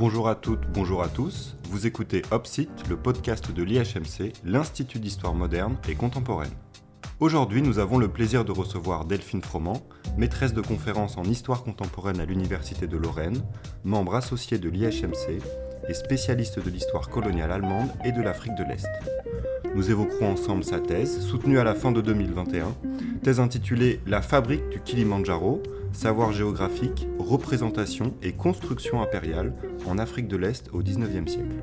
Bonjour à toutes, bonjour à tous. Vous écoutez Opsit, le podcast de l'IHMC, l'Institut d'histoire moderne et contemporaine. Aujourd'hui, nous avons le plaisir de recevoir Delphine Froment, maîtresse de conférences en histoire contemporaine à l'Université de Lorraine, membre associé de l'IHMC et spécialiste de l'histoire coloniale allemande et de l'Afrique de l'Est. Nous évoquerons ensemble sa thèse, soutenue à la fin de 2021, thèse intitulée La fabrique du Kilimandjaro, savoir géographique, représentation et construction impériale en Afrique de l'Est au XIXe siècle.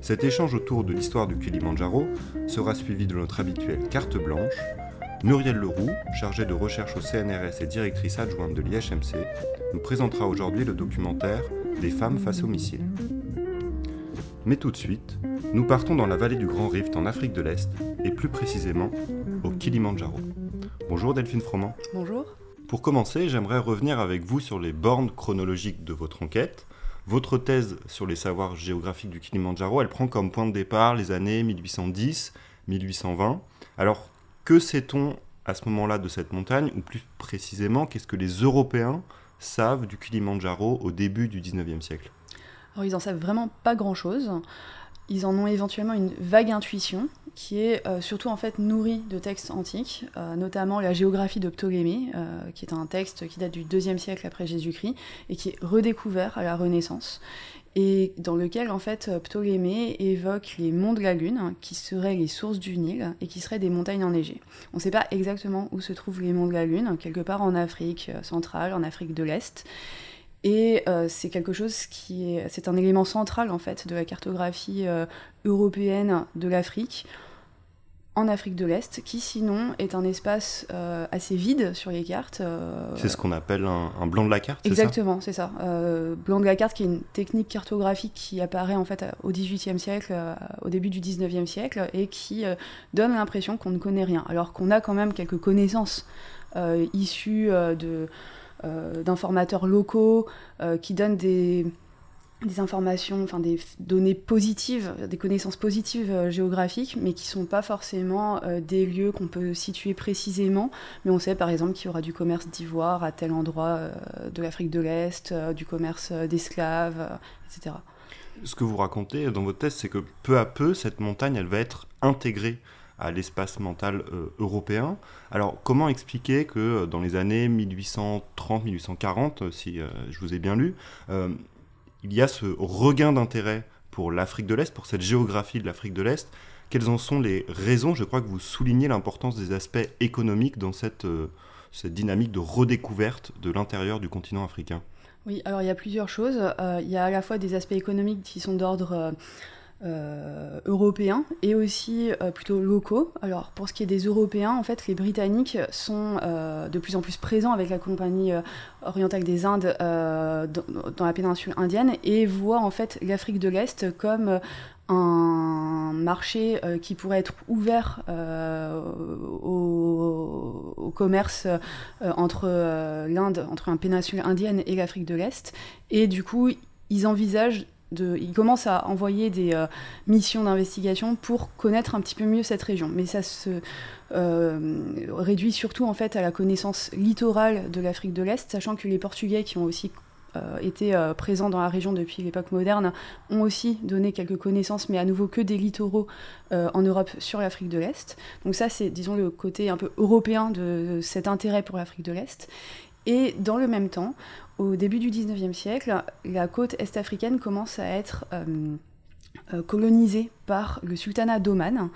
Cet échange autour de l'histoire du Kilimandjaro sera suivi de notre habituelle carte blanche. Muriel Leroux, chargée de recherche au CNRS et directrice adjointe de l'IHMC, nous présentera aujourd'hui le documentaire Des femmes face au missile. Mais tout de suite, nous partons dans la vallée du Grand Rift en Afrique de l'Est, et plus précisément au Kilimandjaro. Bonjour Delphine Froment. Bonjour. Pour commencer, j'aimerais revenir avec vous sur les bornes chronologiques de votre enquête. Votre thèse sur les savoirs géographiques du Kilimandjaro, elle prend comme point de départ les années 1810-1820. Alors, que sait-on à ce moment-là de cette montagne, ou plus précisément, qu'est-ce que les Européens savent du Kilimandjaro au début du 19e siècle? Alors, ils en savent vraiment pas grand-chose. Ils en ont éventuellement une vague intuition qui est euh, surtout en fait nourrie de textes antiques, euh, notamment la géographie de Ptolémée, euh, qui est un texte qui date du IIe siècle après Jésus-Christ et qui est redécouvert à la Renaissance et dans lequel en fait Ptolémée évoque les monts de la Lune, qui seraient les sources du Nil et qui seraient des montagnes enneigées. On ne sait pas exactement où se trouvent les monts de la Lune, quelque part en Afrique centrale, en Afrique de l'Est. Et euh, c'est quelque chose qui est, c'est un élément central en fait de la cartographie euh, européenne de l'Afrique, en Afrique de l'Est, qui sinon est un espace euh, assez vide sur les cartes. c'est ce qu'on appelle un, blanc de la carte. Exactement, c'est ça. blanc de la carte, qui est une technique cartographique qui apparaît en fait au XVIIIe siècle, au début du XIXe siècle, et qui donne l'impression qu'on ne connaît rien, alors qu'on a quand même quelques connaissances issues de d'informateurs locaux euh, qui donnent des, des informations, enfin des données positives, des connaissances positives euh, géographiques, mais qui ne sont pas forcément des lieux qu'on peut situer précisément. Mais on sait par exemple qu'il y aura du commerce d'ivoire à tel endroit de l'Afrique de l'Est, du commerce d'esclaves, etc. Ce que vous racontez dans votre thèse, c'est que peu à peu, cette montagne, elle va être intégrée à l'espace mental euh, européen. Alors comment expliquer que euh, dans les années 1830-1840, euh, si je vous ai bien lu, il y a ce regain d'intérêt pour l'Afrique de l'Est, pour cette géographie de l'Afrique de l'Est? Quelles en sont les raisons? Je crois que vous soulignez l'importance des aspects économiques dans cette, cette dynamique de redécouverte de l'intérieur du continent africain. Oui, alors il y a plusieurs choses. il y a à la fois des aspects économiques qui sont d'ordre euh, européens et aussi euh, plutôt locaux. Alors pour ce qui est des Européens, en fait, les Britanniques sont euh, de plus en plus présents avec la Compagnie orientale des Indes dans, la péninsule indienne et voient en fait l'Afrique de l'Est comme un marché qui pourrait être ouvert au, au, commerce entre l'Inde, entre la péninsule indienne et l'Afrique de l'Est. Et du coup, ils envisagent de, il commence à envoyer des euh, missions d'investigation pour connaître un petit peu mieux cette région. Mais ça se euh, réduit surtout en fait à la connaissance littorale de l'Afrique de l'Est, sachant que les Portugais qui ont aussi euh, été présents dans la région depuis l'époque moderne ont aussi donné quelques connaissances, mais à nouveau que des littoraux en Europe sur l'Afrique de l'Est. Donc ça, c'est disons le côté un peu européen de cet intérêt pour l'Afrique de l'Est. Et dans le même temps, au début du 19e siècle, la côte est-africaine commence à être euh, euh, colonisée par le sultanat d'Oman,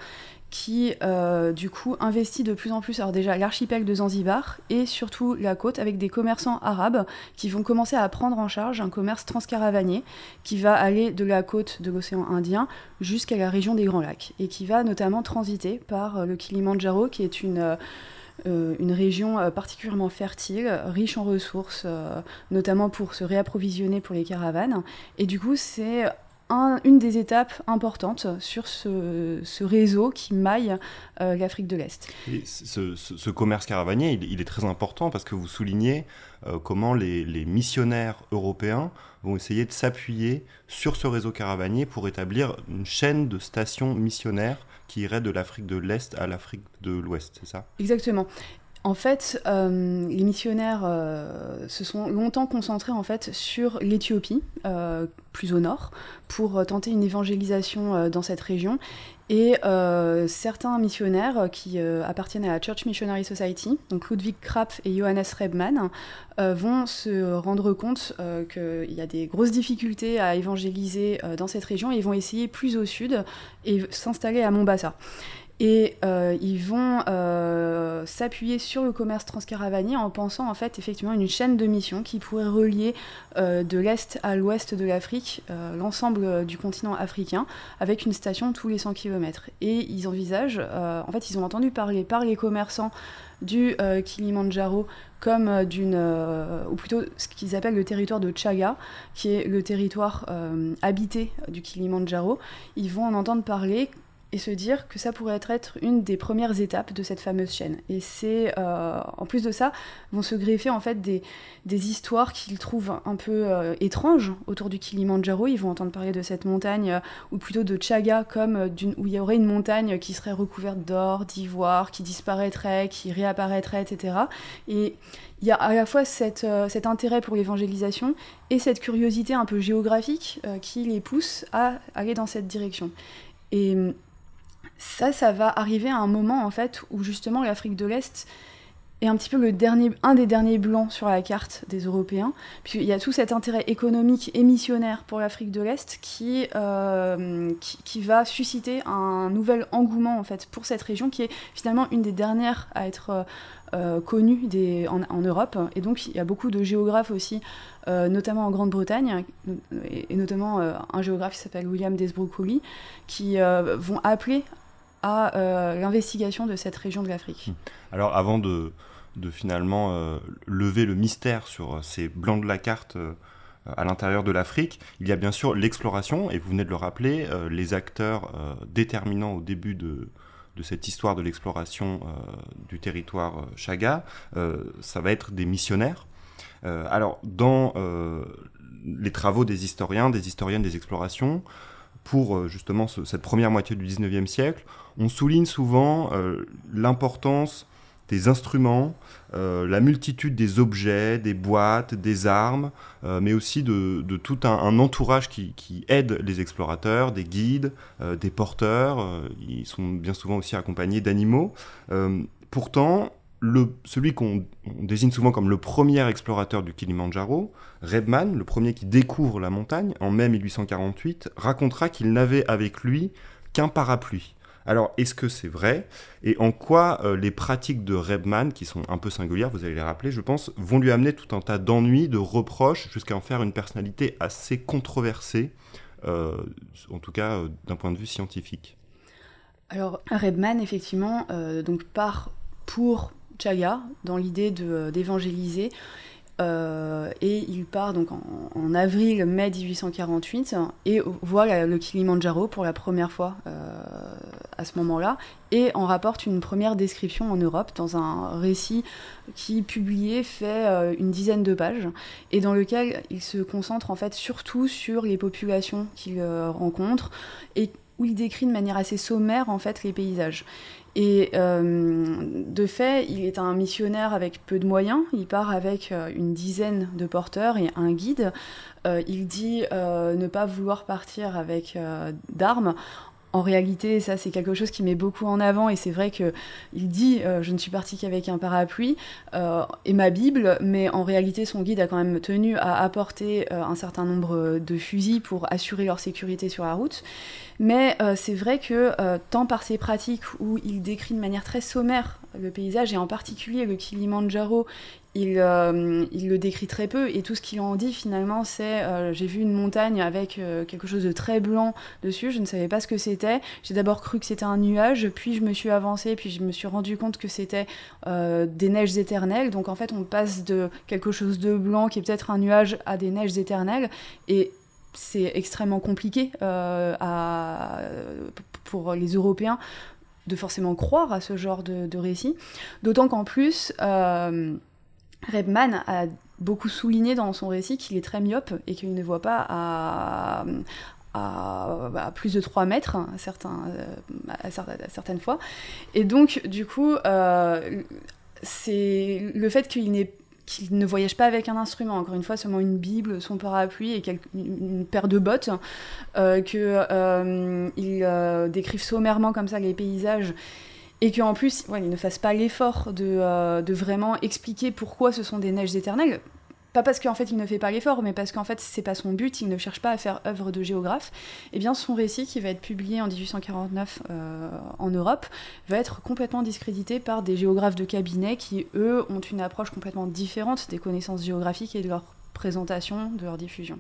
qui euh, du coup investit de plus en plus, alors déjà l'archipel de Zanzibar et surtout la côte avec des commerçants arabes qui vont commencer à prendre en charge un commerce transcaravanier qui va aller de la côte de l'océan Indien jusqu'à la région des Grands Lacs et qui va notamment transiter par le Kilimandjaro qui est une une région euh, particulièrement fertile, riche en ressources, euh, notamment pour se réapprovisionner pour les caravanes. Et du coup, c'est une des étapes importantes sur ce, réseau qui maille l'Afrique de l'Est. Ce, commerce caravanier, il, est très important parce que vous soulignez comment les, les, missionnaires européens vont essayer de s'appuyer sur ce réseau caravanier pour établir une chaîne de stations missionnaires qui irait de l'Afrique de l'Est à l'Afrique de l'Ouest, c'est ça? Exactement. En fait, euh, les missionnaires euh, se sont longtemps concentrés en fait sur l'Éthiopie, euh, plus au nord, pour tenter une évangélisation dans cette région. Et certains missionnaires qui appartiennent à la Church Missionary Society, donc Ludwig Krapf et Johannes Rebmann, vont se rendre compte qu'il y a des grosses difficultés à évangéliser dans cette région et vont essayer plus au sud et s'installer à Mombasa. Et euh, ils vont euh, s'appuyer sur le commerce transcaravanier en pensant en fait effectivement une chaîne de mission qui pourrait relier euh, de l'est à l'ouest de l'Afrique l'ensemble du continent africain avec une station tous les 100 km. Et ils envisagent, en fait ils ont entendu parler par les commerçants du Kilimandjaro comme d'une, ou plutôt ce qu'ils appellent le territoire de Chaga, qui est le territoire habité du Kilimandjaro. Ils vont en entendre parler et se dire que ça pourrait être une des premières étapes de cette fameuse chaîne. Et c'est, euh, en plus de ça, vont se greffer en fait des, des histoires qu'ils trouvent un peu euh, étranges autour du Kilimandjaro. Ils vont entendre parler de cette montagne, euh, ou plutôt de Chaga, comme d'une, où il y aurait une montagne qui serait recouverte d'or, d'ivoire, qui disparaîtrait, qui réapparaîtrait, etc. Et il y a à la fois cette, cet intérêt pour l'évangélisation et cette curiosité un peu géographique qui les pousse à aller dans cette direction. Et ça, ça va arriver à un moment en fait où justement l'Afrique de l'Est est un petit peu le dernier, un des derniers blancs sur la carte des Européens, puisqu'il y a tout cet intérêt économique et missionnaire pour l'Afrique de l'Est qui, euh, qui, va susciter un nouvel engouement en fait pour cette région qui est finalement une des dernières à être euh, connue des, en, Europe. Et donc il y a beaucoup de géographes aussi, euh, notamment en Grande-Bretagne, et, notamment un géographe qui s'appelle William Desbrough qui vont appeler à euh, l'investigation de cette région de l'Afrique. Hmm. Alors avant de, de finalement euh, lever le mystère sur euh, ces blancs de la carte à l'intérieur de l'Afrique, il y a bien sûr l'exploration, et vous venez de le rappeler, les acteurs déterminants au début de, de cette histoire de l'exploration du territoire Chaga, ça va être des missionnaires. alors, dans les travaux des historiens, des historiennes des explorations, pour justement cette première moitié du 19e siècle, on souligne souvent euh, l'importance des instruments, euh, la multitude des objets, des boîtes, des armes, euh, mais aussi de, tout un, entourage qui, aide les explorateurs, des guides, des porteurs. ils sont bien souvent aussi accompagnés d'animaux. pourtant, celui qu'on désigne souvent comme le premier explorateur du Kilimandjaro, Rebman, le premier qui découvre la montagne en mai 1848, racontera qu'il n'avait avec lui qu'un parapluie. Alors, est-ce que c'est vrai? Et en quoi euh, les pratiques de Rebman, qui sont un peu singulières, vous allez les rappeler, je pense, vont lui amener tout un tas d'ennuis, de reproches, jusqu'à en faire une personnalité assez controversée, euh, en tout cas euh, d'un point de vue scientifique? Alors, Rebman, effectivement, donc part pour Chaga, dans l'idée d'évangéliser. Euh, et il part donc en, avril-mai 1848 et voit le Kilimandjaro pour la première fois euh, à ce moment-là et en rapporte une première description en Europe dans un récit qui publié fait euh, une dizaine de pages et dans lequel il se concentre en fait surtout sur les populations qu'il rencontre et où il décrit de manière assez sommaire en fait les paysages. Et euh, de fait, il est un missionnaire avec peu de moyens. Il part avec euh, une dizaine de porteurs et un guide. Euh, il dit ne pas vouloir partir avec d'armes en réalité, ça c'est quelque chose qui met beaucoup en avant et c'est vrai que il dit je ne suis parti qu'avec un parapluie et ma Bible, mais en réalité son guide a quand même tenu à apporter un certain nombre de fusils pour assurer leur sécurité sur la route. Mais euh, c'est vrai que euh, tant par ses pratiques où il décrit de manière très sommaire le paysage, et en particulier le Kilimandjaro, il, euh, il le décrit très peu, et tout ce qu'il en dit finalement, c'est j'ai vu une montagne avec quelque chose de très blanc dessus, je ne savais pas ce que c'était. J'ai d'abord cru que c'était un nuage, puis je me suis avancé, puis je me suis rendu compte que c'était des neiges éternelles. Donc en fait, on passe de quelque chose de blanc qui est peut-être un nuage à des neiges éternelles, et c'est extrêmement compliqué euh, pour les Européens de forcément croire à ce genre de, récit. D'autant qu'en plus, euh, Rebman a beaucoup souligné dans son récit qu'il est très myope et qu'il ne voit pas à, plus de 3 mètres à, certains, à, certaines fois. Et donc, du coup, euh, c'est le fait qu'il ne voyage pas avec un instrument, encore une fois, seulement une Bible, son parapluie et une paire de bottes, euh, qu'il euh, décrive sommairement comme ça les paysages et qu'en plus, il ne fasse pas l'effort de, de, vraiment expliquer pourquoi ce sont des neiges éternelles pas parce qu'en fait il ne fait pas l'effort, mais parce qu'en fait c'est pas son but, il ne cherche pas à faire œuvre de géographe, et eh bien son récit qui va être publié en 1849 euh, en Europe va être complètement discrédité par des géographes de cabinet qui eux ont une approche complètement différente des connaissances géographiques et de leur présentation, de leur diffusion.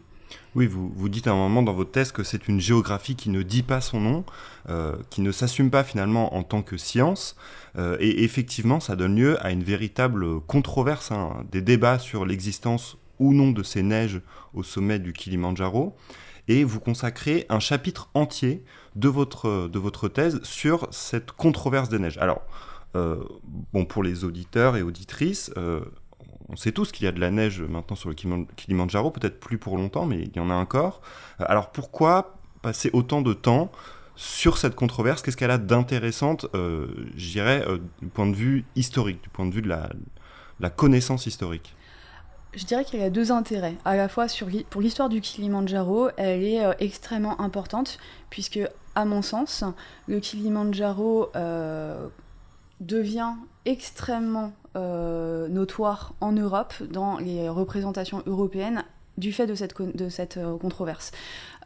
Oui, vous, dites à un moment dans votre thèse que c'est une géographie qui ne dit pas son nom, euh, qui ne s'assume pas finalement en tant que science. Euh, et effectivement, ça donne lieu à une véritable controverse, hein, des débats sur l'existence ou non de ces neiges au sommet du Kilimandjaro. Et vous consacrez un chapitre entier de votre, de votre thèse sur cette controverse des neiges. Alors, euh, bon, pour les auditeurs et auditrices, on sait tous qu'il y a de la neige maintenant sur le Kilimanjaro, peut-être plus pour longtemps, mais il y en a encore. Euh, alors pourquoi passer autant de temps sur cette controverse? Qu'est-ce qu'elle a d'intéressante, euh, je dirais, euh, du point de vue historique, du point de vue de la, connaissance historique? Je dirais qu'il y a deux intérêts. À la fois pour l'histoire du Kilimanjaro, elle est extrêmement importante, puisque, à mon sens, le Kilimanjaro devient extrêmement euh, notoire en Europe dans les représentations européennes du fait de cette, de cette euh, controverse.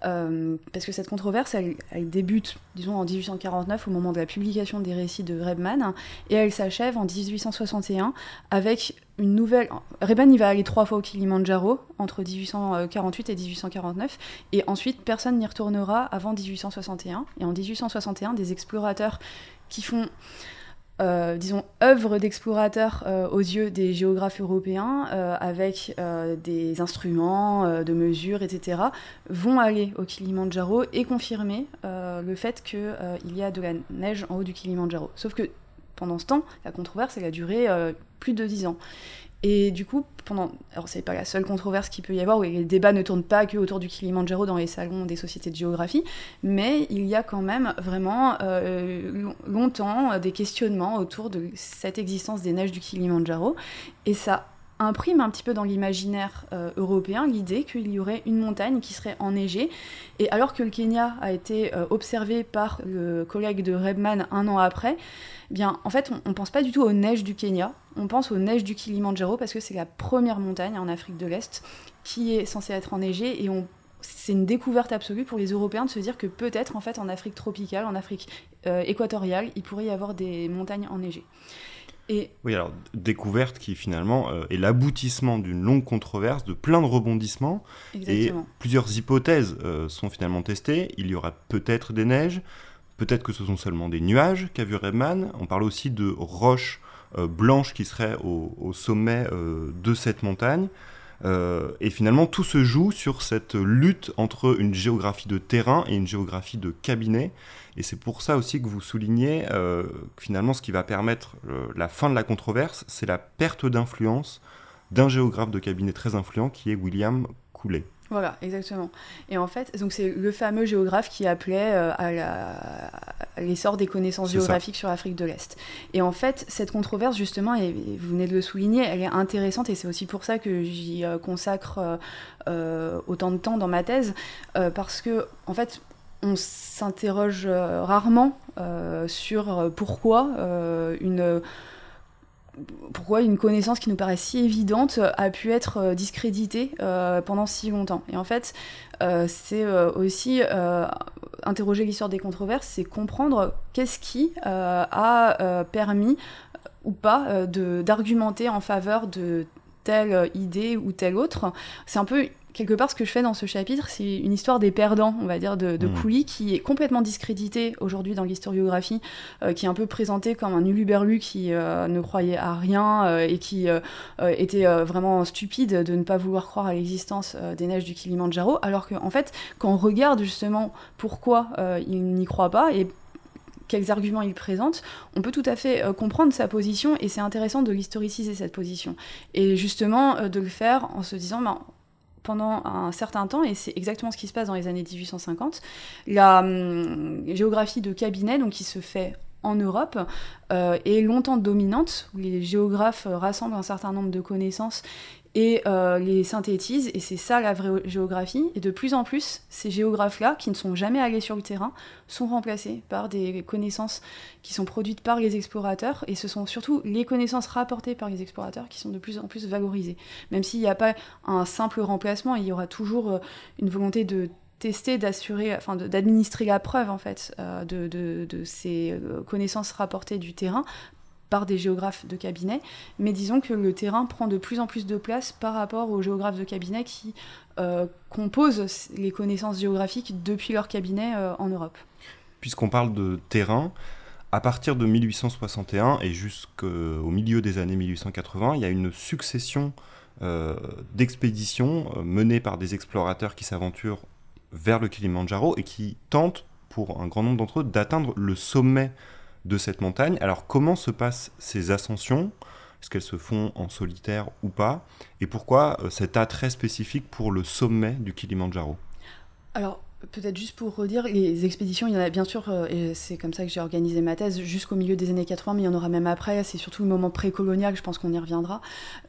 Euh, parce que cette controverse, elle, débute, disons, en 1849, au moment de la publication des récits de Rebmann, et elle s'achève en 1861 avec une nouvelle... Rebmann, il va aller trois fois au Kilimanjaro, entre 1848 et 1849, et ensuite, personne n'y retournera avant 1861. Et en 1861, des explorateurs qui font euh, disons, œuvre d'explorateur euh, aux yeux des géographes européens, euh, avec des instruments de mesure, etc., vont aller au Kilimandjaro et confirmer le fait qu'il y a de la neige en haut du Kilimandjaro. Sauf que pendant ce temps, la controverse, elle a duré plus de dix ans. Et du coup, pendant. Alors, c'est pas la seule controverse qu'il peut y avoir, où les débats ne tournent pas que autour du Kilimanjaro dans les salons des sociétés de géographie, mais il y a quand même vraiment euh, longtemps des questionnements autour de cette existence des neiges du Kilimanjaro. Et ça imprime un petit peu dans l'imaginaire euh, européen l'idée qu'il y aurait une montagne qui serait enneigée. Et alors que le Kenya a été euh, observé par le collègue de Rebman un an après, eh bien en fait on ne pense pas du tout aux neiges du Kenya, on pense aux neiges du Kilimanjaro parce que c'est la première montagne en Afrique de l'Est qui est censée être enneigée et c'est une découverte absolue pour les Européens de se dire que peut-être en fait en Afrique tropicale, en Afrique euh, équatoriale, il pourrait y avoir des montagnes enneigées. Oui, alors découverte qui finalement euh, est l'aboutissement d'une longue controverse, de plein de rebondissements. Et plusieurs hypothèses euh, sont finalement testées. Il y aura peut-être des neiges, peut-être que ce sont seulement des nuages qu'a vu. On parle aussi de roches euh, blanches qui seraient au sommet de cette montagne. Et finalement, tout se joue sur cette lutte entre une géographie de terrain et une géographie de cabinet. Et c'est pour ça aussi que vous soulignez euh, que finalement ce qui va permettre euh, la fin de la controverse, c'est la perte d'influence d'un géographe de cabinet très influent qui est William Coulet. Voilà, exactement. Et en fait, donc c'est le fameux géographe qui appelait euh, à l'essor des connaissances géographiques sur l'Afrique de l'Est. Et en fait, cette controverse, justement, et vous venez de le souligner, elle est intéressante et c'est aussi pour ça que j'y consacre autant de temps dans ma thèse, parce que, en fait, on s'interroge euh, rarement euh, sur euh, pourquoi une pourquoi une connaissance qui nous paraît si évidente a pu être discréditée pendant si longtemps. Et en fait, c'est aussi interroger l'histoire des controverses, c'est comprendre qu'est-ce qui a permis ou pas d'argumenter en faveur de telle idée ou telle autre. C'est un peu quelque part, ce que je fais dans ce chapitre, c'est une histoire des perdants, on va dire, de, de mmh. qui est complètement discrédité aujourd'hui dans l'historiographie, euh, qui est un peu présenté comme un uluberlu qui euh, ne croyait à rien euh, et qui était vraiment stupide de ne pas vouloir croire à l'existence des neiges du Kilimandjaro, alors qu'en en fait, quand on regarde justement pourquoi il n'y croit pas et quels arguments il présente, on peut tout à fait comprendre sa position et c'est intéressant de l'historiciser cette position. Et justement de le faire en se disant, ben, pendant un certain temps, et c'est exactement ce qui se passe dans les années 1850, la hum, géographie de cabinet, donc qui se fait en Europe est longtemps dominante, où les géographes rassemblent un certain nombre de connaissances et euh, les synthétisent, et c'est ça la vraie géographie. Et de plus en plus, ces géographes-là, qui ne sont jamais allés sur le terrain, sont remplacés par des connaissances qui sont produites par les explorateurs, et ce sont surtout les connaissances rapportées par les explorateurs qui sont de plus en plus valorisées. Même s'il n'y a pas un simple remplacement, il y aura toujours euh, une volonté de tester, d'assurer, enfin d'administrer la preuve en fait euh, de, ces connaissances rapportées du terrain par des géographes de cabinet, mais disons que le terrain prend de plus en plus de place par rapport aux géographes de cabinet qui euh, composent les connaissances géographiques depuis leur cabinet euh, en Europe. Puisqu'on parle de terrain, à partir de 1861 et jusqu'au milieu des années 1880, il y a une succession euh, d'expéditions menées par des explorateurs qui s'aventurent vers le Kilimandjaro et qui tentent, pour un grand nombre d'entre eux, d'atteindre le sommet de cette montagne. Alors comment se passent ces ascensions? Est-ce qu'elles se font en solitaire ou pas? Et pourquoi euh, cet attrait spécifique pour le sommet du Kilimandjaro Alors Peut-être juste pour redire, les expéditions, il y en a bien sûr, euh, et c'est comme ça que j'ai organisé ma thèse, jusqu'au milieu des années 80, mais il y en aura même après, c'est surtout le moment précolonial, je pense qu'on y reviendra.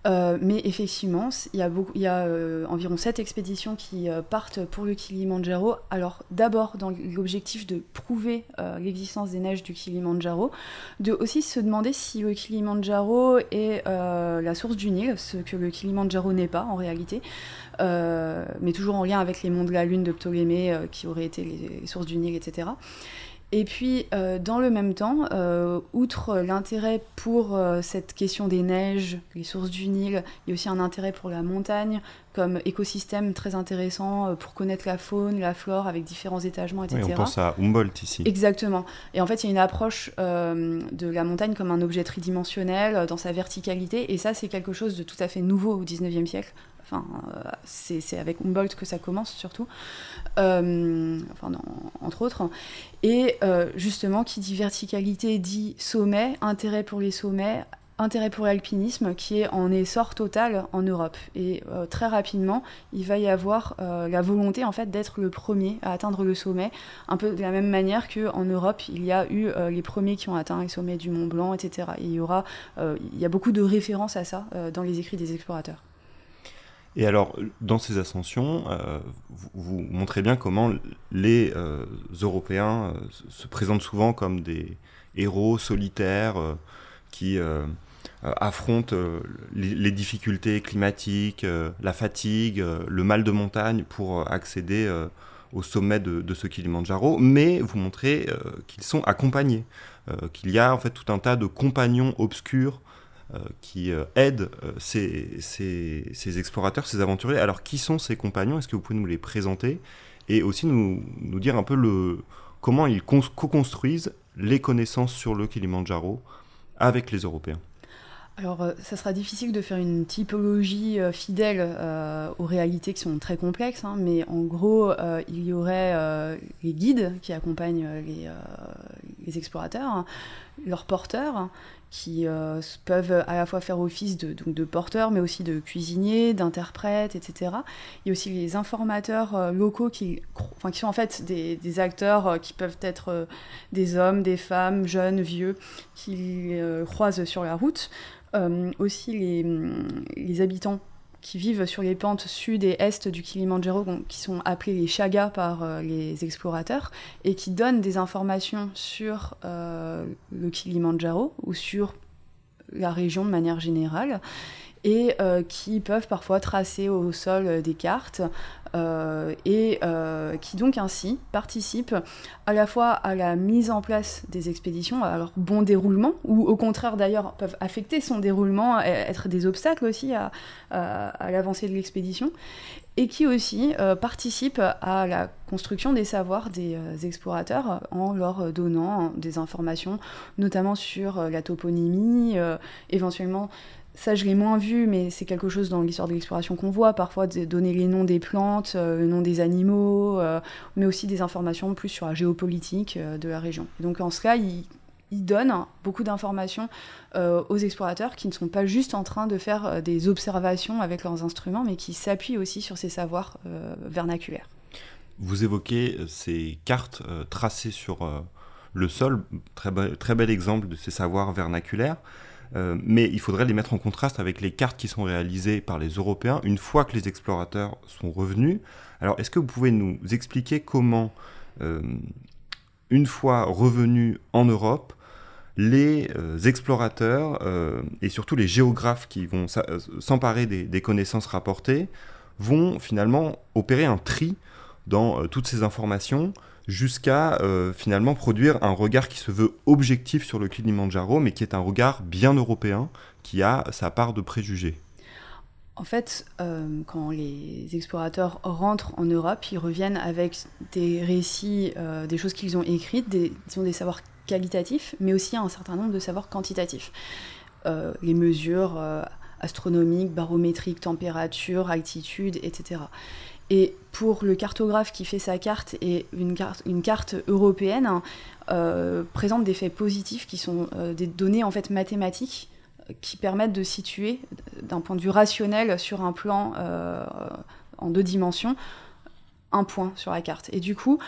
Euh, mais effectivement, il y a, euh, environ sept expéditions qui partent pour le Kilimandjaro. Alors d'abord dans l'objectif de prouver l'existence des neiges du Kilimandjaro, de aussi se demander si le Kilimandjaro est la source du Nil, ce que le Kilimandjaro n'est pas en réalité. Mais toujours en lien avec les monts de la Lune de Ptolémée, qui auraient été les, sources du Nil, etc. Et puis, euh, dans le même temps, outre l'intérêt pour cette question des neiges, les sources du Nil, il y a aussi un intérêt pour la montagne comme écosystème très intéressant pour connaître la faune, la flore avec différents étagements, etc. Oui, on pense à Humboldt ici. Exactement. Et en fait, il y a une approche de la montagne comme un objet tridimensionnel dans sa verticalité, et ça, c'est quelque chose de tout à fait nouveau au 19e siècle. Euh, c'est avec Humboldt que ça commence surtout, euh, entre autres. Et euh, justement, qui dit verticalité dit sommet, intérêt pour les sommets, intérêt pour l'alpinisme qui est en essor total en Europe. Et très rapidement, il va y avoir la volonté en fait d'être le premier à atteindre le sommet, un peu de la même manière qu'en Europe, il y a eu les premiers qui ont atteint les sommets du Mont Blanc, etc. Et il y aura, il y a beaucoup de références à ça dans les écrits des explorateurs. Et alors, dans ces ascensions, euh, vous, montrez bien comment les euh, Européens euh, se présentent souvent comme des héros solitaires qui affrontent les, difficultés climatiques, la fatigue, le mal de montagne pour accéder au sommet de, de, ce Kilimanjaro, mais vous montrez qu'ils sont accompagnés, qu'il y a en fait tout un tas de compagnons obscurs qui euh, aident euh, ces, explorateurs, ces aventuriers. Alors, qui sont ces compagnons? Est-ce que vous pouvez nous les présenter Et aussi nous, nous dire un peu le, comment ils co-construisent les connaissances sur le Kilimandjaro avec les Européens? Alors, ça sera difficile de faire une typologie fidèle aux réalités qui sont très complexes, hein, mais en gros, il y aurait les guides qui accompagnent les, les explorateurs, hein, leurs porteurs, qui euh, peuvent à la fois faire office de, donc de porteurs, mais aussi de cuisiniers, d'interprètes, etc. Il y a aussi les informateurs euh, locaux qui, enfin, qui sont en fait des, des acteurs euh, qui peuvent être des hommes, des femmes, jeunes, vieux, qui croisent sur la route. aussi les, les habitants qui vivent sur les pentes sud et est du Kilimandjaro, qui sont appelés les Chagas par euh, les explorateurs, et qui donnent des informations sur euh, le Kilimandjaro ou sur la région de manière générale et euh, qui peuvent parfois tracer au sol des cartes euh, et euh, qui donc ainsi participent à la fois à la mise en place des expéditions, à leur bon déroulement, ou au contraire d'ailleurs peuvent affecter son déroulement, être des obstacles aussi à, l'avancée de l'expédition, et qui aussi participent à la construction des savoirs des explorateurs en leur donnant des informations, notamment sur la toponymie, éventuellement ça, je l'ai moins vu, mais c'est quelque chose dans l'histoire de l'exploration qu'on voit, parfois de donner les noms des plantes, euh, le nom des animaux, euh, mais aussi des informations plus sur la géopolitique euh, de la région. donc en cela, il, il donne beaucoup d'informations aux explorateurs qui ne sont pas juste en train de faire des observations avec leurs instruments, mais qui s'appuient aussi sur ces savoirs vernaculaires. Vous évoquez ces cartes tracées sur le sol, très bel exemple de ces savoirs vernaculaires. Euh, mais il faudrait les mettre en contraste avec les cartes qui sont réalisées par les Européens une fois que les explorateurs sont revenus. Alors, est-ce que vous pouvez nous expliquer comment, euh, une fois revenus en Europe, les euh, explorateurs et surtout les géographes qui vont s'emparer des, connaissances rapportées vont finalement opérer un tri dans toutes ces informations jusqu'à euh, finalement produire un regard qui se veut objectif sur le Kilimanjaro, mais qui est un regard bien européen, qui a sa part de préjugés. En fait, euh, quand les explorateurs rentrent en Europe, ils reviennent avec des récits, euh, des choses qu'ils ont écrites, des, ont des savoirs qualitatifs, mais aussi un certain nombre de savoirs quantitatifs. les mesures astronomiques, barométriques, température, altitude, etc. Et pour le cartographe qui fait sa carte et une carte, européenne, euh, présente des faits positifs qui sont euh, des données en fait mathématiques euh, qui permettent de situer d'un point de vue rationnel sur un plan en deux dimensions un point sur la carte. Et du coup,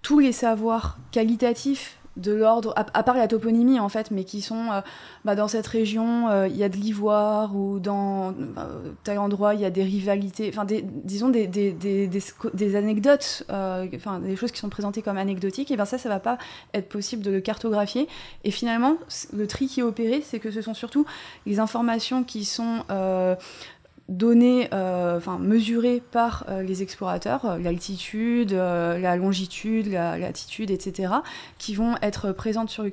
tous les savoirs qualitatifs de l'ordre, à, part la toponymie en fait, mais qui sont euh, bah, dans cette région, euh, il y a de l'ivoire ou dans euh, tel endroit il y a des rivalités, enfin disons des, anecdotes, des choses qui sont présentées comme anecdotiques, et bien ça, ça va pas être possible de le cartographier. Et finalement, le tri qui est opéré, c'est que ce sont surtout les informations qui sont données, euh, enfin mesurées par euh, les explorateurs, euh, l'altitude, la longitude, la latitude, etc., qui vont être présentes sur, le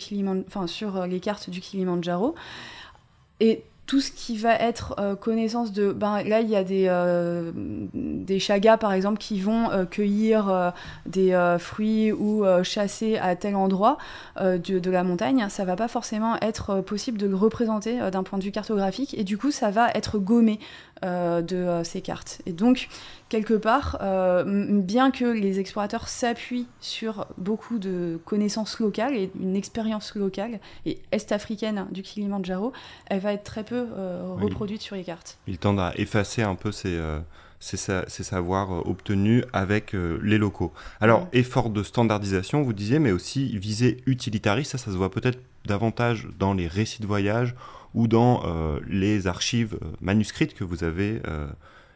enfin, sur les cartes du Kilimanjaro. Et tout ce qui va être connaissance de... Ben, là, il y a des, des chagas, par exemple, qui vont cueillir des fruits ou chasser à tel endroit de, de, la montagne. Ça va pas forcément être possible de le représenter d'un point de vue cartographique. Et du coup, ça va être gommé de ces cartes. Et donc, quelque part, euh, bien que les explorateurs s'appuient sur beaucoup de connaissances locales et une expérience locale et est-africaine du Kilimanjaro, elle va être très peu euh, reproduite sur les cartes. Ils tendent à effacer un peu ces, euh, savoirs obtenus avec les locaux. Alors, effort de standardisation, vous disiez, mais aussi visée utilitariste, ça, ça se voit peut-être davantage dans les récits de voyage ou dans les archives manuscrites que vous avez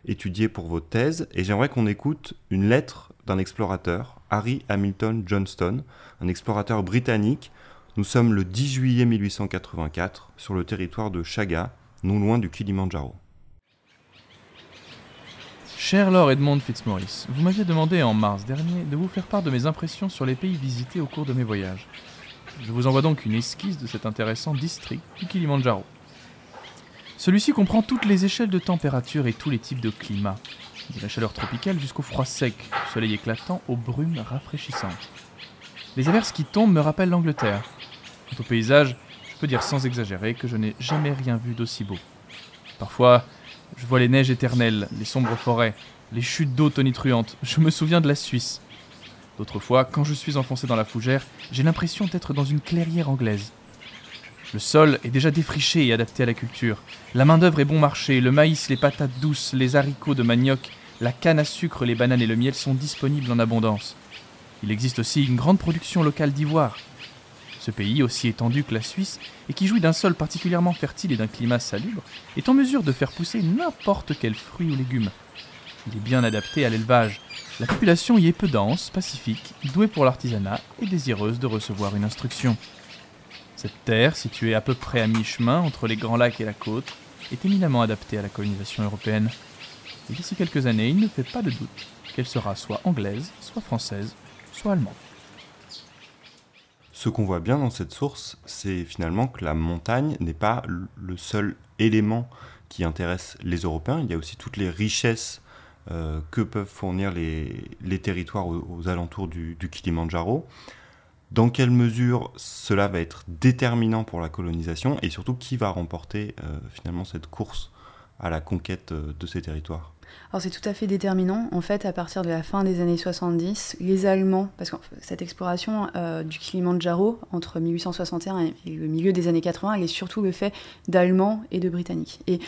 étudié pour votre thèse, et j'aimerais qu'on écoute une lettre d'un explorateur, Harry Hamilton Johnston, un explorateur britannique. Nous sommes le 10 juillet 1884 sur le territoire de Chaga, non loin du Kilimanjaro. Cher Lord Edmond Fitzmaurice, vous m'aviez demandé en mars dernier de vous faire part de mes impressions sur les pays visités au cours de mes voyages. Je vous envoie donc une esquisse de cet intéressant district du Kilimanjaro. Celui-ci comprend toutes les échelles de température et tous les types de climat, de la chaleur tropicale jusqu'au froid sec, du soleil éclatant aux brumes rafraîchissantes. Les averses qui tombent me rappellent l'Angleterre. Quant au paysage, je peux dire sans exagérer que je n'ai jamais rien vu d'aussi beau. Parfois, je vois les neiges éternelles, les sombres forêts, les chutes d'eau tonitruantes. Je me souviens de la Suisse. D'autres fois, quand je suis enfoncé dans la fougère, j'ai l'impression d'être dans une clairière anglaise. Le sol est déjà défriché et adapté à la culture. La main-d'œuvre est bon marché, le maïs, les patates douces, les haricots de manioc, la canne à sucre, les bananes et le miel sont disponibles en abondance. Il existe aussi une grande production locale d'ivoire. Ce pays, aussi étendu que la Suisse, et qui jouit d'un sol particulièrement fertile et d'un climat salubre, est en mesure de faire pousser n'importe quel fruit ou légume. Il est bien adapté à l'élevage. La population y est peu dense, pacifique, douée pour l'artisanat et désireuse de recevoir une instruction. Cette terre, située à peu près à mi-chemin entre les Grands Lacs et la côte, est éminemment adaptée à la colonisation européenne. Et d'ici quelques années, il ne fait pas de doute qu'elle sera soit anglaise, soit française, soit allemande. Ce qu'on voit bien dans cette source, c'est finalement que la montagne n'est pas le seul élément qui intéresse les Européens. Il y a aussi toutes les richesses euh, que peuvent fournir les, territoires aux, alentours du, Kilimanjaro? Dans quelle mesure cela va être déterminant pour la colonisation? Et surtout qui va remporter euh, finalement cette course à la conquête de ces territoires? Alors c'est tout à fait déterminant. En fait, à partir de la fin des années 70, les Allemands, parce que cette exploration euh, du Kilimanjaro entre 1861 et, le milieu des années 80, elle est surtout le fait d'Allemands et de Britanniques. Et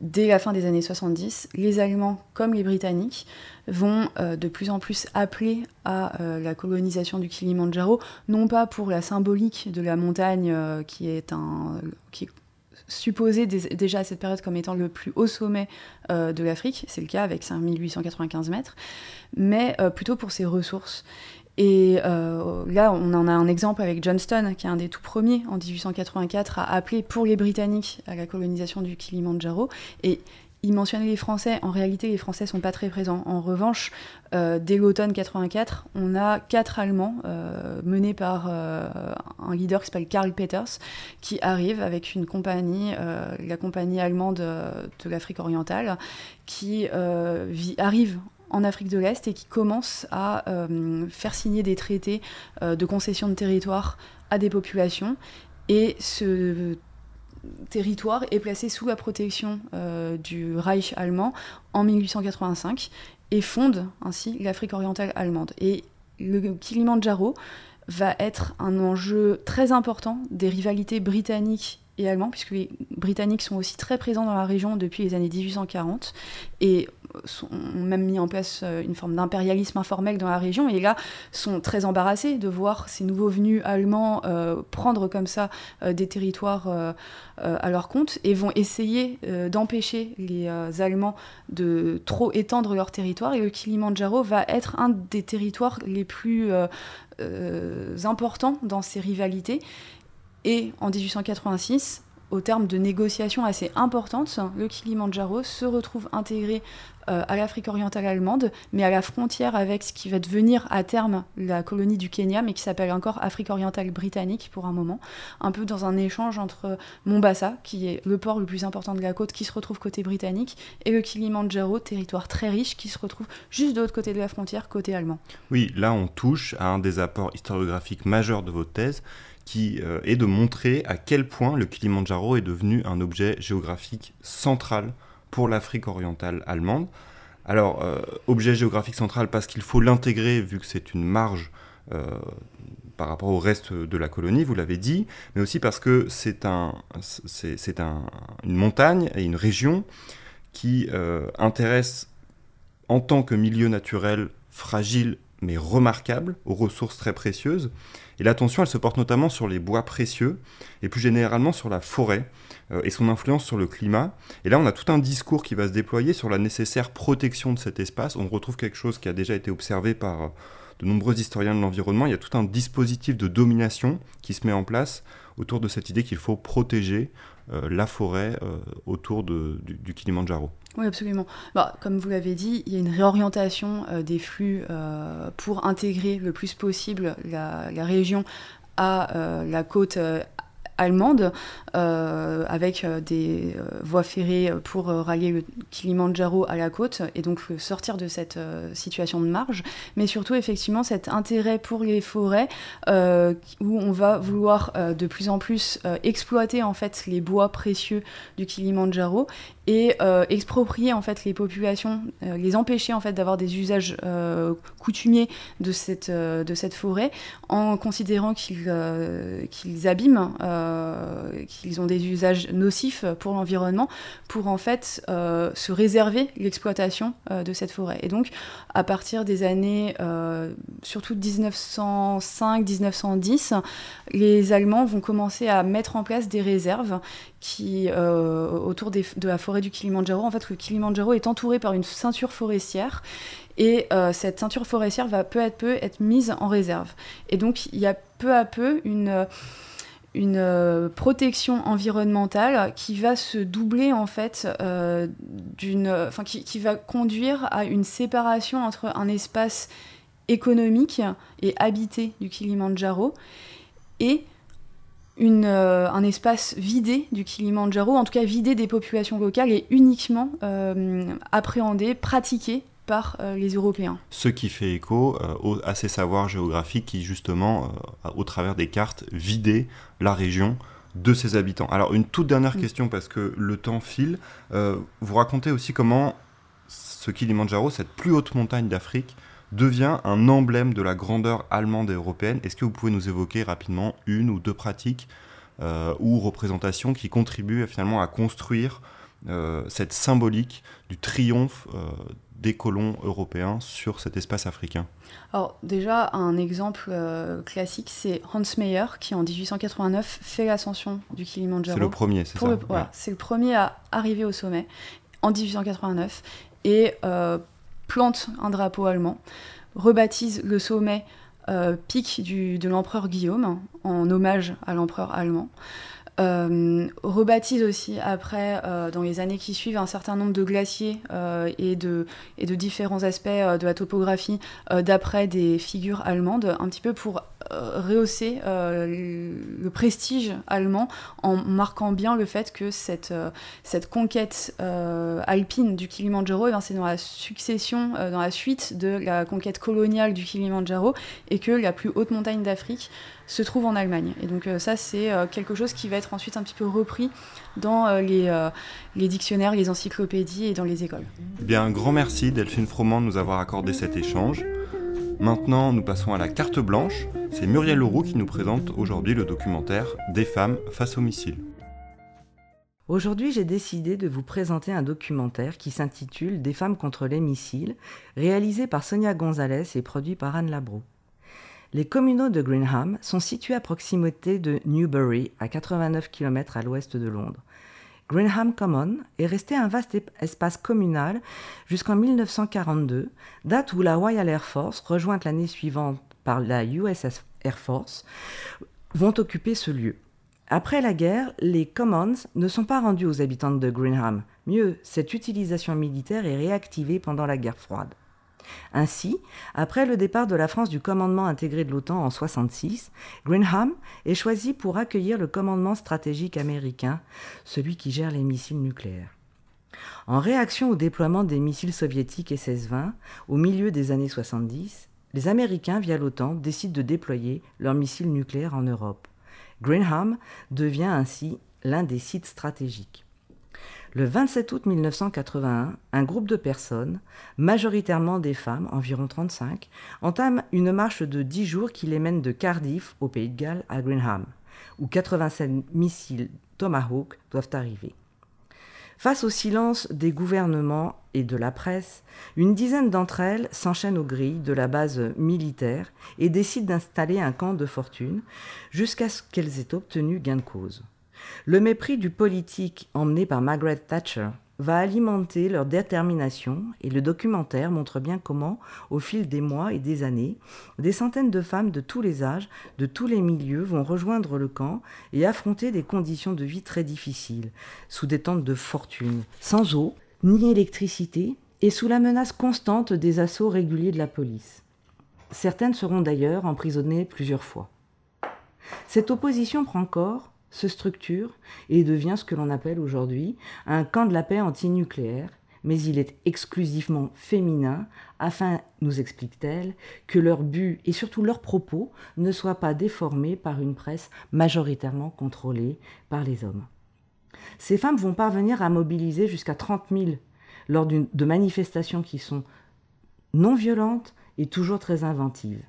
dès la fin des années 70, les Allemands comme les Britanniques vont euh, de plus en plus appeler à euh, la colonisation du Kilimanjaro, non pas pour la symbolique de la montagne qui est un supposé déjà à cette période comme étant le plus haut sommet euh, de l'Afrique, c'est le cas avec 5895 mètres, mais euh, plutôt pour ses ressources. Et euh, là, on en a un exemple avec Johnston, qui est un des tout premiers en 1884 à appeler pour les Britanniques à la colonisation du Kilimanjaro. Et il mentionnait les Français. En réalité, les Français sont pas très présents. En revanche, euh, dès l'automne 84, on a quatre Allemands euh, menés par euh, un leader qui s'appelle Karl Peters, qui arrive avec une compagnie, la compagnie allemande de, l'Afrique orientale, qui arrive en Afrique de l'Est et qui commence à faire signer des traités de concession de territoire à des populations. Et ce territoire est placé sous la protection euh, du Reich allemand en 1885 et fonde ainsi l'Afrique orientale allemande. Et le Kilimanjaro va être un enjeu très important des rivalités britanniques et allemandes, puisque les Britanniques sont aussi très présents dans la région depuis les années 1840 et ont même mis en place euh, une forme d'impérialisme informel dans la région. Et là sont très embarrassés de voir ces nouveaux venus allemands euh, prendre comme ça euh, des territoires à leur compte et vont essayer d'empêcher les Allemands de trop étendre leur territoire. Et le Kilimanjaro va être un des territoires les plus importants dans ces rivalités. Et en 1886 au terme de négociations assez importantes, le Kilimanjaro se retrouve intégré euh, à l'Afrique orientale allemande, mais à la frontière avec ce qui va devenir à terme la colonie du Kenya, mais qui s'appelle encore Afrique orientale britannique pour un moment, un peu dans un échange entre Mombasa, qui est le port le plus important de la côte, qui se retrouve côté britannique, et le Kilimanjaro, territoire très riche, qui se retrouve juste de l'autre côté de la frontière, côté allemand. Oui, là on touche à un des apports historiographiques majeurs de votre thèse, qui euh, est de montrer à quel point le Kilimanjaro est devenu un objet géographique central pour l'Afrique orientale allemande. Alors, euh, objet géographique central parce qu'il faut l'intégrer vu que c'est une marge euh, par rapport au reste de la colonie, vous l'avez dit, mais aussi parce que c'est un, c'est, un, une montagne et une région qui intéresse en tant que milieu naturel fragile mais remarquable, aux ressources très précieuses. Et l'attention, elle se porte notamment sur les bois précieux, et plus généralement sur la forêt, euh, et son influence sur le climat. Et là, on a tout un discours qui va se déployer sur la nécessaire protection de cet espace. On retrouve quelque chose qui a déjà été observé par euh, de nombreux historiens de l'environnement. Il y a tout un dispositif de domination qui se met en place autour de cette idée qu'il faut protéger euh, la forêt autour du, du Kilimanjaro. Oui, absolument. Bah, comme vous l'avez dit, il y a une réorientation euh, des flux euh, pour intégrer le plus possible la, région à euh, la côte allemande, avec des voies ferrées pour rallier le Kilimanjaro à la côte et donc sortir de cette situation de marge, mais surtout effectivement cet intérêt pour les forêts où on va vouloir de plus en plus exploiter en fait les bois précieux du Kilimanjaro et exproprier en fait les populations, les empêcher en fait d'avoir des usages coutumiers de cette, de cette forêt en considérant qu'ils qu'ils abîment euh, qu'ils ont des usages nocifs pour l'environnement, pour en fait euh, se réserver l'exploitation euh, de cette forêt. Et donc, à partir des années, surtout 1905-1910, les Allemands vont commencer à mettre en place des réserves qui, autour de la forêt du Kilimanjaro. En fait, le Kilimanjaro est entouré par une ceinture forestière et cette ceinture forestière va peu à peu être mise en réserve. Et donc il y a peu à peu une, une euh, protection environnementale qui va se doubler en fait euh, d'une, enfin qui, va conduire à une séparation entre un espace économique et habité du Kilimanjaro et une, euh, un espace vidé du Kilimanjaro, en tout cas vidé des populations locales et uniquement appréhendé, pratiqué par euh, les Européens. Ce qui fait écho euh, à ces savoirs géographiques qui, justement, euh, au travers des cartes, vidaient la région de ses habitants. Alors une toute dernière Mm. question parce que le temps file. Euh, vous racontez aussi comment ce Kilimandjaro, cette plus haute montagne d'Afrique, devient un emblème de la grandeur allemande et européenne. Est-ce que vous pouvez nous évoquer rapidement une ou deux pratiques euh, ou représentations qui contribuent euh, finalement à construire euh, cette symbolique du triomphe euh, des colons européens sur cet espace africain? Alors déjà, un exemple euh, classique, c'est Hans Meyer qui en 1889 fait l'ascension du Kilimandjaro. C'est le premier, c'est ça? Ouais. voilà, c'est le premier à arriver au sommet en 1889 et plante un drapeau allemand, rebaptise le sommet euh, pic de l'empereur Guillaume en hommage à l'empereur allemand. Euh, rebaptise aussi après, euh, dans les années qui suivent, un certain nombre de glaciers et, de, différents aspects de la topographie d'après des figures allemandes, un petit peu pour rehausser euh, le, prestige allemand en marquant bien le fait que cette, euh, cette conquête euh, alpine du Kilimandjaro, eh ben, c'est dans la succession, euh, dans la suite de la conquête coloniale du Kilimandjaro et que la plus haute montagne d'Afrique se trouve en Allemagne. Et donc euh, ça, c'est euh, quelque chose qui va être ensuite un petit peu repris dans euh, les, euh, les dictionnaires, les encyclopédies et dans les écoles. Eh Bien, un grand merci Delphine Froment de nous avoir accordé cet échange. Maintenant, nous passons à la carte blanche. C'est Muriel Leroux qui nous présente aujourd'hui le documentaire Des femmes face au missile. Aujourd'hui, j'ai décidé de vous présenter un documentaire qui s'intitule Des femmes contre les missiles, réalisé par Sonia Gonzalez et produit par Anne Labro. Les communaux de Greenham sont situés à proximité de Newbury, à 89 km à l'ouest de Londres. Greenham Common est resté un vaste espace communal jusqu'en 1942, date où la Royal Air Force, rejointe l'année suivante par la USS Air Force, vont occuper ce lieu. Après la guerre, les Commons ne sont pas rendus aux habitants de Greenham. Mieux, cette utilisation militaire est réactivée pendant la guerre froide. Ainsi, après le départ de la France du commandement intégré de l'OTAN en 66, Greenham est choisi pour accueillir le commandement stratégique américain, celui qui gère les missiles nucléaires. En réaction au déploiement des missiles soviétiques SS-20 au milieu des années 70, les Américains, via l'OTAN, décident de déployer leurs missiles nucléaires en Europe. Greenham devient ainsi l'un des sites stratégiques. Le 27 août 1981, un groupe de personnes, majoritairement des femmes, environ 35, entame une marche de 10 jours qui les mène de Cardiff, au Pays de Galles, à Greenham, où 87 missiles Tomahawk doivent arriver. Face au silence des gouvernements et de la presse, une dizaine d'entre elles s'enchaînent aux grilles de la base militaire et décident d'installer un camp de fortune jusqu'à ce qu'elles aient obtenu gain de cause. Le mépris du politique emmené par Margaret Thatcher va alimenter leur détermination et le documentaire montre bien comment, au fil des mois et des années, des centaines de femmes de tous les âges, de tous les milieux vont rejoindre le camp et affronter des conditions de vie très difficiles, sous des tentes de fortune, sans eau, ni électricité, et sous la menace constante des assauts réguliers de la police. Certaines seront d'ailleurs emprisonnées plusieurs fois. Cette opposition prend corps, se structure et devient ce que l'on appelle aujourd'hui un camp de la paix antinucléaire, mais il est exclusivement féminin afin, nous explique-t-elle, que leur but et surtout leurs propos ne soient pas déformés par une presse majoritairement contrôlée par les hommes. Ces femmes vont parvenir à mobiliser jusqu'à 30 000 lors de manifestations qui sont non violentes et toujours très inventives.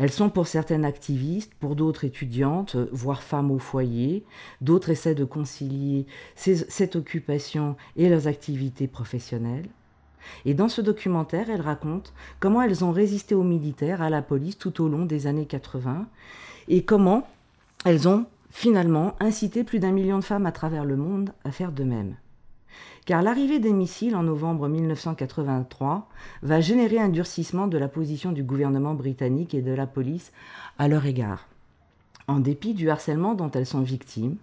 Elles sont pour certaines activistes, pour d'autres étudiantes, euh, voire femmes au foyer. D'autres essaient de concilier cette occupation et leurs activités professionnelles. Et dans ce documentaire, elles racontent comment elles ont résisté aux militaires, à la police tout au long des années 80 et comment elles ont finalement incité plus d'un million de femmes à travers le monde à faire de même. Car l'arrivée des missiles en novembre 1983 va générer un durcissement de la position du gouvernement britannique et de la police à leur égard. En dépit du harcèlement dont elles sont victimes,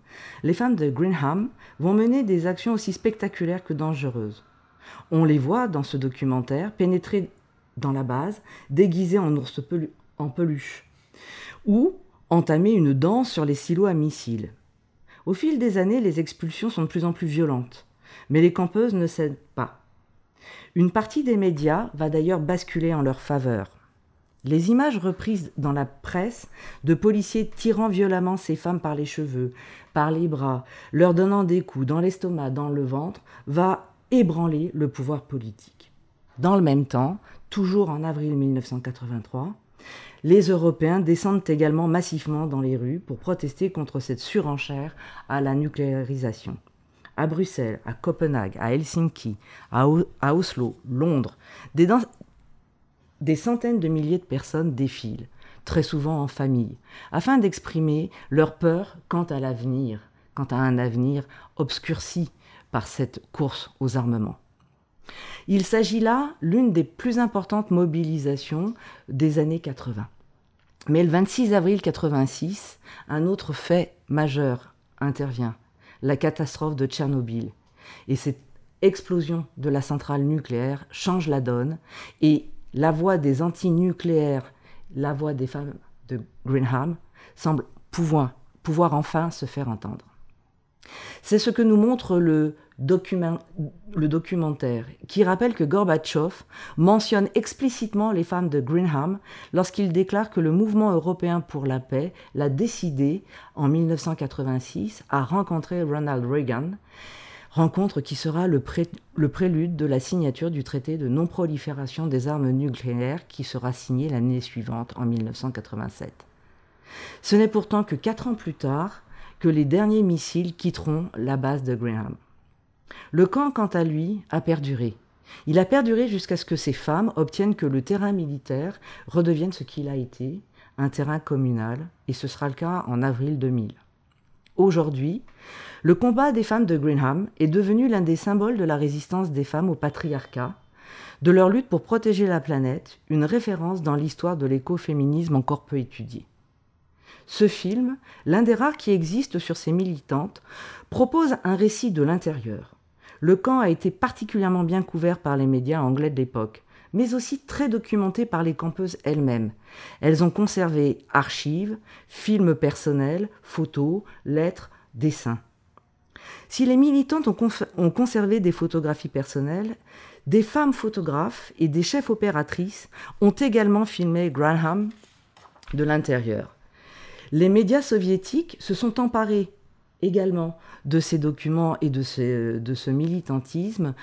les femmes de Greenham vont mener des actions aussi spectaculaires que dangereuses. On les voit dans ce documentaire pénétrer dans la base, déguisées en ours en peluche, ou entamer une danse sur les silos à missiles. Au fil des années, les expulsions sont de plus en plus violentes, mais les campeuses ne cèdent pas. Une partie des médias va d'ailleurs basculer en leur faveur. Les images reprises dans la presse de policiers tirant violemment ces femmes par les cheveux, par les bras, leur donnant des coups dans l'estomac, dans le ventre, va ébranler le pouvoir politique. Dans le même temps, toujours en avril 1983, les Européens descendent également massivement dans les rues pour protester contre cette surenchère à la nucléarisation. À Bruxelles, à Copenhague, à Helsinki, à, Oslo, Londres, des, des centaines de milliers de personnes défilent, très souvent en famille, afin d'exprimer leur peur quant à l'avenir, quant à un avenir obscurci par cette course aux armements. Il s'agit là l'une des plus importantes mobilisations des années 80. Mais le 26 avril 86, un autre fait majeur intervient, la catastrophe de Tchernobyl. Et cette explosion de la centrale nucléaire change la donne et la voix des antinucléaires, la voix des femmes de Greenham semble pouvoir, pouvoir enfin se faire entendre. C'est ce que nous montre le, le documentaire, qui rappelle que Gorbatchev mentionne explicitement les femmes de Greenham lorsqu'il déclare que le mouvement européen pour la paix l'a décidé, en 1986, à rencontrer Ronald Reagan, rencontre qui sera le, prélude de la signature du traité de non-prolifération des armes nucléaires qui sera signé l'année suivante, en 1987. Ce n'est pourtant que quatre ans plus tard que les derniers missiles quitteront la base de Graham. Le camp, quant à lui, a perduré. Il a perduré jusqu'à ce que ces femmes obtiennent que le terrain militaire redevienne ce qu'il a été, un terrain communal, et ce sera le cas en avril 2000. Aujourd'hui, le combat des femmes de Greenham est devenu l'un des symboles de la résistance des femmes au patriarcat, de leur lutte pour protéger la planète, une référence dans l'histoire de l'écoféminisme encore peu étudiée. Ce film, l'un des rares qui existe sur ces militantes, propose un récit de l'intérieur. Le camp a été particulièrement bien couvert par les médias anglais de l'époque, mais aussi très documenté par les campeuses elles-mêmes. Elles ont conservé archives, films personnels, photos, lettres, dessins. Si les militantes ont, ont, conservé des photographies personnelles, des femmes photographes et des chefs opératrices ont également filmé Graham de l'intérieur. Les médias soviétiques se sont emparés également de ces documents et de ce, militantisme,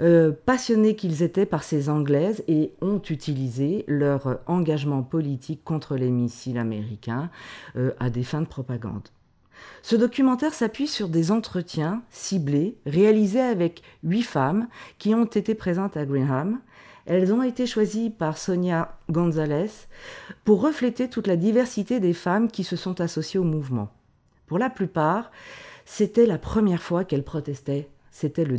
euh, passionnés qu'ils étaient par ces Anglaises et ont utilisé leur engagement politique contre les missiles américains euh, à des fins de propagande. Ce documentaire s'appuie sur des entretiens ciblés réalisés avec huit femmes qui ont été présentes à Greenham elles ont été choisies par Sonia Gonzalez pour refléter toute la diversité des femmes qui se sont associées au mouvement. Pour la plupart, c'était la première fois qu'elles protestaient, c'était le,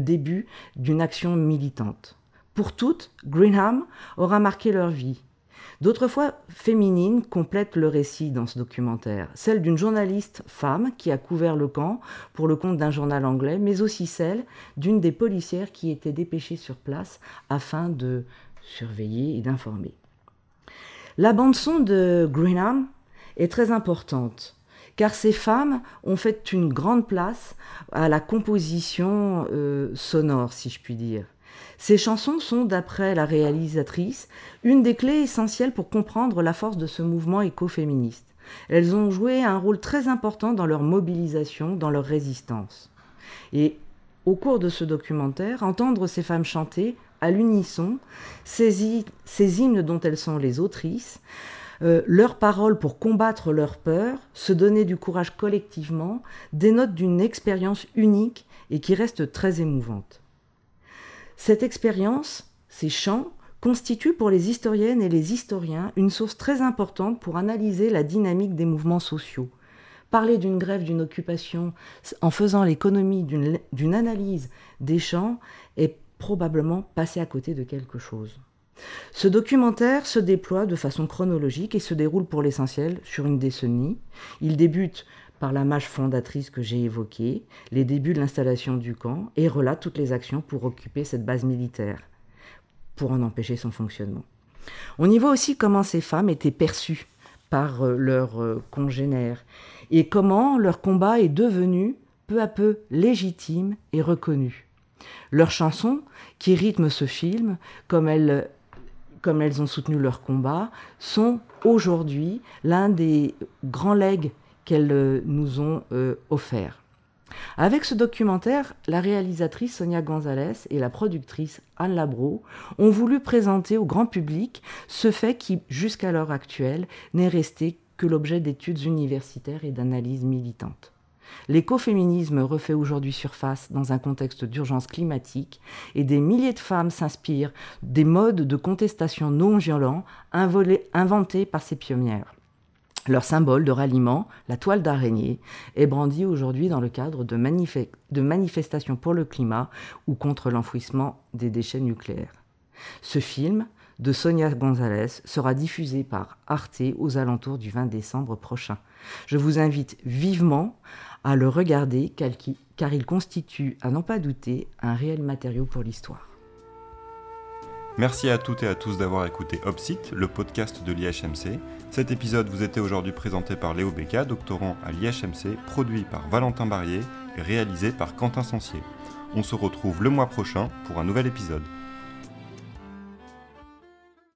début d'une action militante. Pour toutes, Greenham aura marqué leur vie. D'autres fois féminines complètent le récit dans ce documentaire. Celle d'une journaliste femme qui a couvert le camp pour le compte d'un journal anglais, mais aussi celle d'une des policières qui était dépêchée sur place afin de surveiller et d'informer. La bande-son de Greenham est très importante car ces femmes ont fait une grande place à la composition euh, sonore, si je puis dire. Ces chansons sont, d'après la réalisatrice, une des clés essentielles pour comprendre la force de ce mouvement écoféministe. Elles ont joué un rôle très important dans leur mobilisation, dans leur résistance. Et au cours de ce documentaire, entendre ces femmes chanter à l'unisson ces, hymnes dont elles sont les autrices, euh, leurs paroles pour combattre leur peur, se donner du courage collectivement, dénote d'une expérience unique et qui reste très émouvante. Cette expérience, ces chants, constituent pour les historiennes et les historiens une source très importante pour analyser la dynamique des mouvements sociaux. Parler d'une grève, d'une occupation, en faisant l'économie d'une analyse des chants, est probablement passer à côté de quelque chose. Ce documentaire se déploie de façon chronologique et se déroule pour l'essentiel sur une décennie. Il débute par la mâche fondatrice que j'ai évoquée, les débuts de l'installation du camp, et relate toutes les actions pour occuper cette base militaire, pour en empêcher son fonctionnement. On y voit aussi comment ces femmes étaient perçues par euh, leurs euh, congénères, et comment leur combat est devenu peu à peu légitime et reconnu. Leurs chansons, qui rythment ce film, comme elles comme elles ont soutenu leur combat, sont aujourd'hui l'un des grands legs qu'elles euh, nous ont euh, offerts. Avec ce documentaire, la réalisatrice Sonia Gonzalez et la productrice Anne Labro ont voulu présenter au grand public ce fait qui, jusqu'à l'heure actuelle, n'est resté que l'objet d'études universitaires et d'analyses militantes. L'écoféminisme refait aujourd'hui surface dans un contexte d'urgence climatique et des milliers de femmes s'inspirent des modes de contestation non violents inventés par ces pionnières. Leur symbole de ralliement, la toile d'araignée, est brandi aujourd'hui dans le cadre de, manifestations pour le climat ou contre l'enfouissement des déchets nucléaires. Ce film de Sonia Gonzalez sera diffusé par Arte aux alentours du 20 décembre prochain. Je vous invite vivement à le regarder car il constitue, à n'en pas douter, un réel matériau pour l'histoire. Merci à toutes et à tous d'avoir écouté Opsit, le podcast de l'IHMC. Cet épisode vous était aujourd'hui présenté par Léo Becca, doctorant à l'IHMC, produit par Valentin Barrier et réalisé par Quentin Sancier. On se retrouve le mois prochain pour un nouvel épisode.